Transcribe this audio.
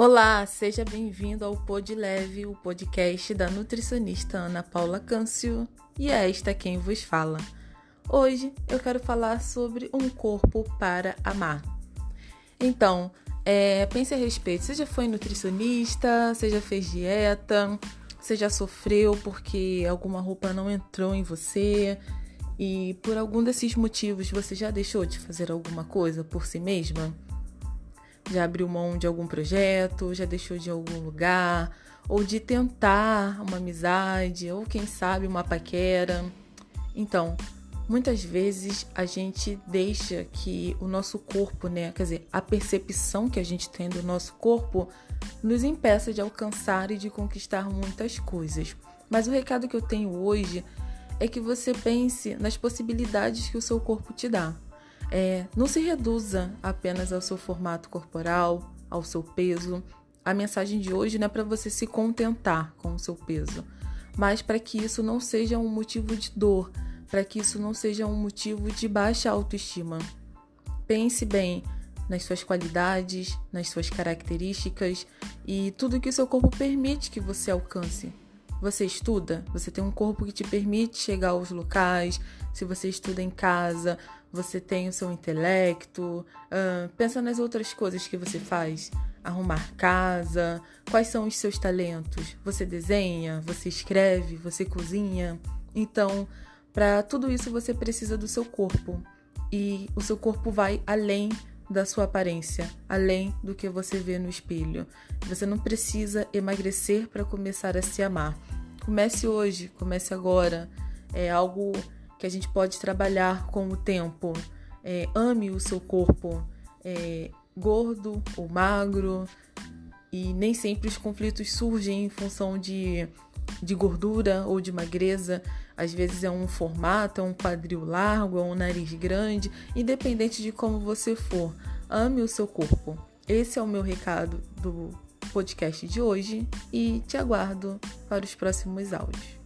Olá, seja bem-vindo ao Pod Leve, o podcast da nutricionista Ana Paula Câncio, e é esta quem vos fala. Hoje eu quero falar sobre um corpo para amar. Então, é, pense a respeito. Você já foi nutricionista, você já fez dieta, você já sofreu porque alguma roupa não entrou em você e por algum desses motivos você já deixou de fazer alguma coisa por si mesma? Já abriu mão de algum projeto, já deixou de algum lugar, ou de tentar uma amizade, ou quem sabe uma paquera. Então, muitas vezes a gente deixa que o nosso corpo, né, quer dizer, a percepção que a gente tem do nosso corpo nos impeça de alcançar e de conquistar muitas coisas. Mas o recado que eu tenho hoje é que você pense nas possibilidades que o seu corpo te dá. É, não se reduza apenas ao seu formato corporal, ao seu peso. A mensagem de hoje não é para você se contentar com o seu peso, mas para que isso não seja um motivo de dor, para que isso não seja um motivo de baixa autoestima. Pense bem nas suas qualidades, nas suas características e tudo que o seu corpo permite que você alcance. Você estuda? Você tem um corpo que te permite chegar aos locais. Se você estuda em casa, você tem o seu intelecto. Uh, pensa nas outras coisas que você faz. Arrumar casa. Quais são os seus talentos? Você desenha? Você escreve? Você cozinha? Então, para tudo isso você precisa do seu corpo. E o seu corpo vai além da sua aparência, além do que você vê no espelho. Você não precisa emagrecer para começar a se amar. Comece hoje, comece agora. É algo que a gente pode trabalhar com o tempo. É, ame o seu corpo, é, gordo ou magro, e nem sempre os conflitos surgem em função de, de gordura ou de magreza. Às vezes é um formato, é um quadril largo, é um nariz grande, independente de como você for. Ame o seu corpo. Esse é o meu recado do podcast de hoje e te aguardo para os próximos áudios.